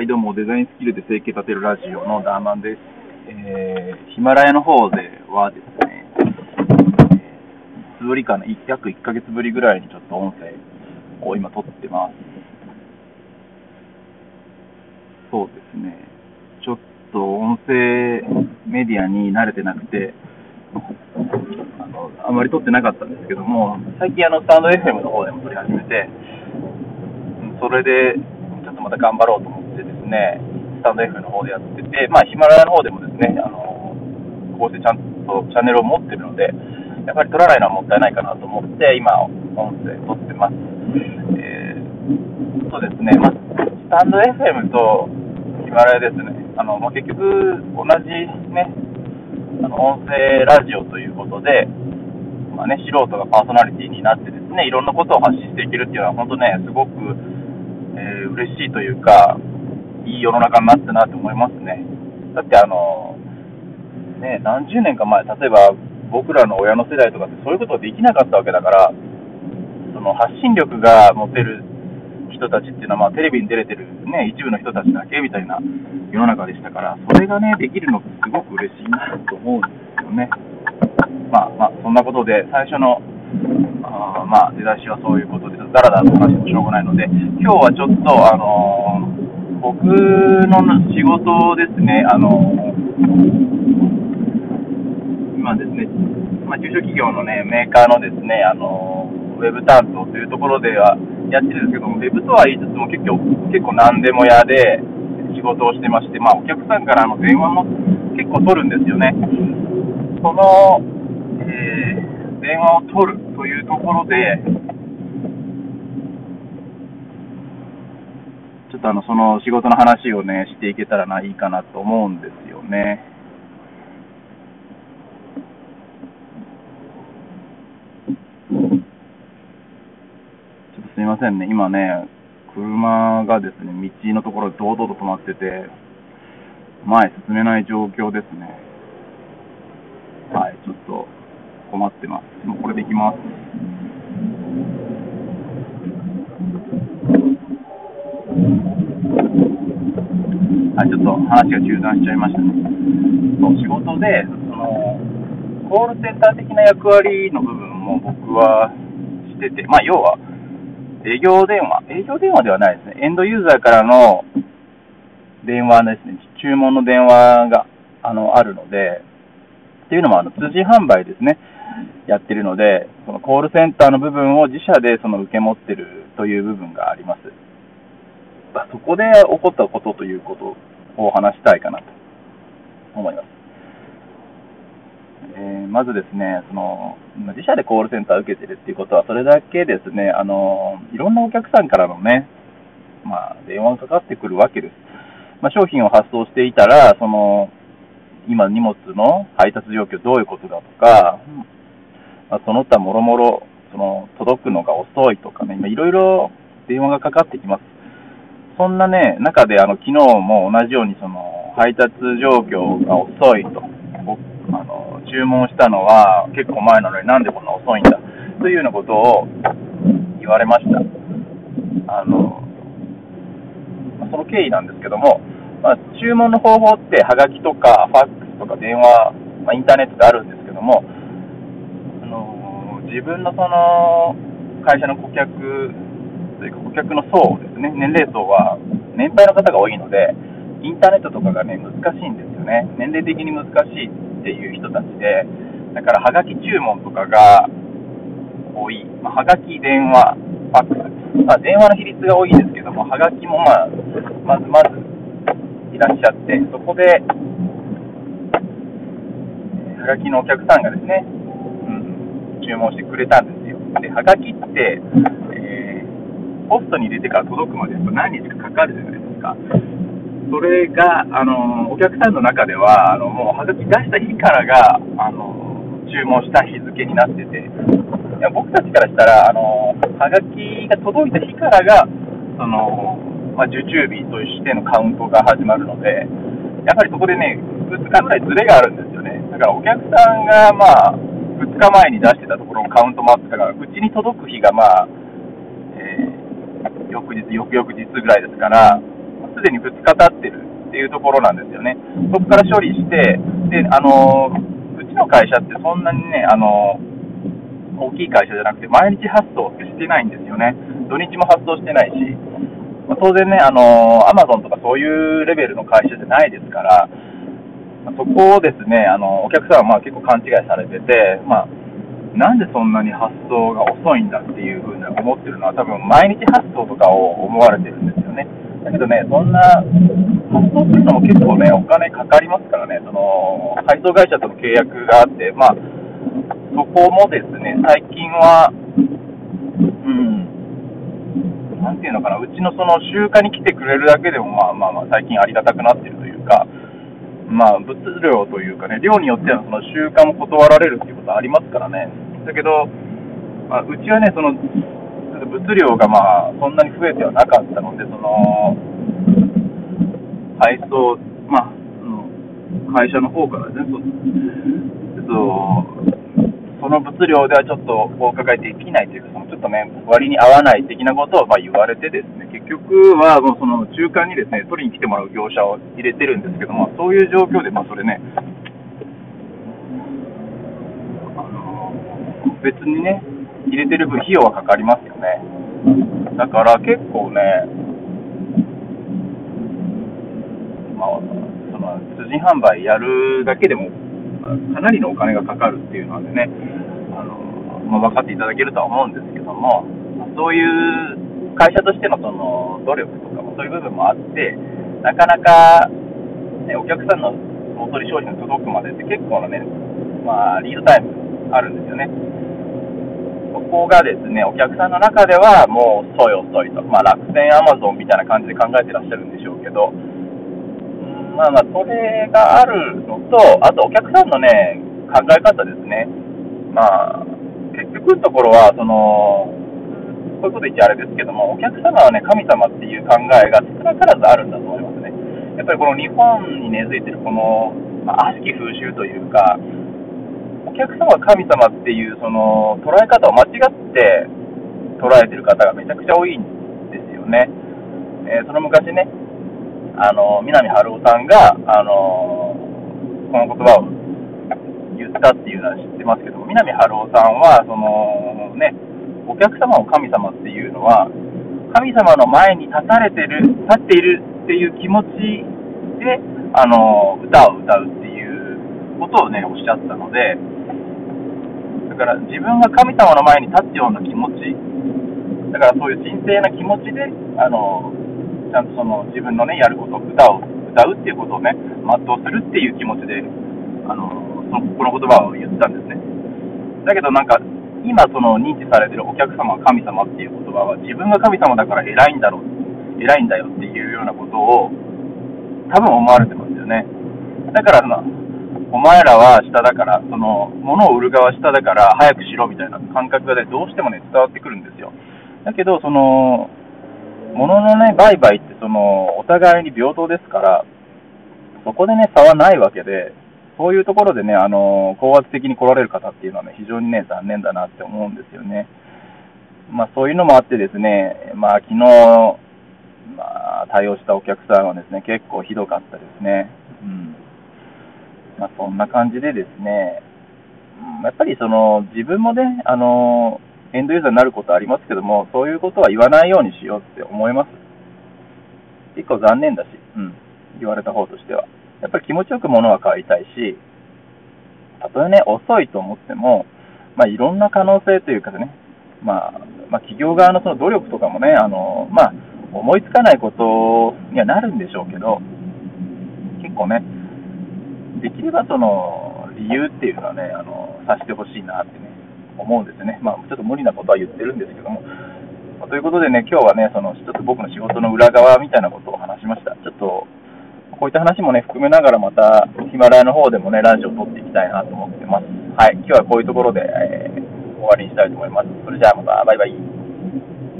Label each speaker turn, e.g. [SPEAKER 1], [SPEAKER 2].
[SPEAKER 1] はい、どうも、デザインスキルで生計立てるラジオのダーマンです。えー、ヒマラヤの方ではですね、いつぶりかな、約1ヶ月ぶりぐらいにちょっと音声を今撮ってます。そうですね、ちょっと音声メディアに慣れてなくて、あのあまり撮ってなかったんですけども、最近あの、スタンド FM の方でも撮り始めて、それで、ちょっとまた頑張ろうと思ってでですね、スタンド F の方でやってて、まあ、ヒマラヤの方でもですね、あのこうしてちゃんとチャンネルを持ってるので、やっぱり撮らないのはもったいないかなと思って、今、音声撮ってます。えー、そうですね、まあ、スタンド FM とヒマラヤですね、あのまあ、結局、同じね、あの音声ラジオということで、まあね、素人がパーソナリティになってですね、いろんなことを発信していけるっていうのは、本当ね、すごく、えー、嬉しいというか、いい世の中になったなと思いますね。だってあの、ね、何十年か前、例えば僕らの親の世代とかってそういうことできなかったわけだから、その発信力が持てる人たちっていうのは、まあ、テレビに出れてる、ね、一部の人たちだけみたいな世の中でしたから、それがね、できるのってすごく嬉しいなと思うんですよね。まあまあ、そんなことで、最初のあまあ、出だしはそういうことです、だらだらと話してもしょうがないので、今日はちょっと、あの、僕の仕事ですね、あの、今ですね、まあ、中小企業のね、メーカーのですね、あの、ウェブ担当というところではやってるんですけども、ウェブとは言いつつも結構、結構何でも屋で仕事をしてまして、まあ、お客さんからの電話も結構取るんですよね。その、えー電話を取るというところで、ちょっとあのその仕事の話をね、していけたらないいかなと思うんですよね。ちょっとすみませんね、今ね、車がですね、道のところ堂々と止まってて、前進めない状況ですね。はい、ちょっと。困ってます。もうこれでいきます。はい、ちょっと話が中断しちゃいましたね。そう仕事でその、コールセンター的な役割の部分も僕はしてて、まあ、要は、営業電話、営業電話ではないですね、エンドユーザーからの電話ですね、注文の電話があのあるので、っていうのもあの通信販売ですね。やってるので、そのコールセンターの部分を自社でその受け持ってるという部分があります。まあ、そこで起こったことということを話したいかなと思います。えー、まずですね、その自社でコールセンターを受けてるっていうことは、それだけですね、あのいろんなお客さんからのね、まあ、電話がかかってくるわけです。まあ、商品を発送していたら、その今、荷物の配達状況どういうことだとか、まあ、その他もろもろ、その、届くのが遅いとかね、いろいろ電話がかかってきます。そんなね、中で、あの、昨日も同じように、その、配達状況が遅いと、僕、あの、注文したのは結構前なのになんでこんな遅いんだ、というようなことを言われました。あの、その経緯なんですけども、まあ、注文の方法って、はがきとか、ファックスとか電話、まあ、インターネットであるんですけども、あの自分のその会社の顧客というか顧客の層ですね、年齢層は年配の方が多いので、インターネットとかがね、難しいんですよね。年齢的に難しいっていう人たちで、だからはがき注文とかが多い。まあ、はがき、電話、ファックス。まあ、電話の比率が多いんですけども、はがきもまあ、まずまずいらっしゃって、そこで、はがきのお客さんがですね、うん注文してくれたんですよ。で、はがきって、ポストに入れてから届くまでやっぱ何日かかかるじゃないですか。それが、あの、お客さんの中では、あの、もうはがき出した日からが、あの、注文した日付になってて、いや僕たちからしたら、あの、はがきが届いた日からが、その、まあ、受注日としてのカウントが始まるので、やはりそこでね、2日ぐらいズレがあるんですよね。だからお客さんが、まあ、2日前に出してたところのカウントもあったから、うちに届く日がまあ、えー、翌日、翌々日ぐらいですから、すでに2日経ってるっていうところなんですよね。そこから処理して、で、あの、うちの会社ってそんなにね、あの、大きい会社じゃなくて、毎日発送ってしてないんですよね。土日も発送してないし、まあ、当然ね、あの、アマゾンとかそういうレベルの会社じゃないですから、そこをですね、あの、お客さんはまあ結構勘違いされてて、まあ、なんでそんなに発送が遅いんだっていうふうに思ってるのは、多分毎日発送とかを思われてるんですよね。だけどね、そんな発送するのも結構ね、お金かかりますからね、その配送会社との契約があって、まあ、そこもですね、最近は、うん、なんていうのかな、うちのその集荷に来てくれるだけでも、まあまあまあ、最近ありがたくなってるというか、まあ、物量というかね、量によってはその習慣も断られるっていうことはありますからね。だけど、まあ、うちはね、その、物量がまあ、そんなに増えてはなかったので、その、配送、まあ、会社の方からね、そそその物量ではちょっとお伺いできないというか、そのちょっとね、割に合わない的なことをまあ言われてですね、結局はもうその中間にですね、取りに来てもらう業者を入れてるんですけども、そういう状況で、まあそれね、あの別にね、入れてる分費用はかかりますよね。だから結構ね、まあ、その通人販売やるだけでもかなりのお金がかかるっていうのでね、あのまあ、分かっていただけるとは思うんですけども、そういう会社としてのその努力とかもそういう部分もあって、なかなか、ね、お客さんの大取り商品が届くまでって結構なね、まあ、リードタイムあるんですよね。そこがですね、お客さんの中ではもう遅い遅いと、まあ、楽天、アマゾンみたいな感じで考えてらっしゃるんでしょうけど、まあまあ、それがあるのと、あとお客さんのね、考え方ですね。まあ、結局のところは、その、そういうこと言っちゃあれですけども、お客様はね、神様っていう考えが少なからずあるんだと思いますね。やっぱりこの日本に根付いてるこの、まあ、悪しき風習というか、お客様は神様っていうその捉え方を間違って捉えてる方がめちゃくちゃ多いんですよね。えー、その昔ね、あの、南春夫さんが、あの、この言葉を言ったっていうのは知ってますけど、南春夫さんは、その、ね、お客様を神様っていうのは、神様の前に立たれてる、立っているっていう気持ちで、あの、歌を歌うっていうことをね、おっしゃったので、だから自分が神様の前に立つような気持ち、だからそういう神聖な気持ちで、あの、ちゃんとその自分のね、やること、歌を歌うっていうことをね、全うするっていう気持ちで、あの、そのこの言葉を言ったんですね。だけどなんか、今その認知されてるお客様は神様っていう言葉は、自分が神様だから偉いんだろう、偉いんだよっていうようなことを、多分思われてますよね。だからな、お前らは下だから、その、物を売る側下だから早くしろみたいな感覚がね、どうしてもね、伝わってくるんですよ。だけど、その、物のね、売買ってその、お互いに平等ですから、そこでね、差はないわけで、そういうところでね、あの、高圧的に来られる方っていうのはね、非常にね、残念だなって思うんですよね。まあ、そういうのもあってですね、まあ、昨日、まあ、対応したお客さんはですね、結構ひどかったですね。うん。まあ、そんな感じでですね、やっぱりその、自分もね、あの、エンドユーザーになることありますけども、そういうことは言わないようにしようって思います。結構残念だし、うん、言われた方としては。やっぱり気持ちよく物は買いたいし、たとえね、遅いと思っても、まあ、いろんな可能性というかね、まあ、まあ、企業側のその努力とかもね、あの、まあ、思いつかないことにはなるんでしょうけど、結構ね、できればその理由っていうのはね、あの、さしてほしいなってね、思うんですね。まあ、ちょっと無理なことは言ってるんですけども。ということでね、今日はね、その、ちょっと僕の仕事の裏側みたいなことを話しました。ちょっと、こういった話もね、含めながらまた、ヒマラヤの方でもね、ラジオを撮っていきたいなと思ってます。はい、今日はこういうところで、えー、終わりにしたいと思います。それじゃあまた、バイバイ。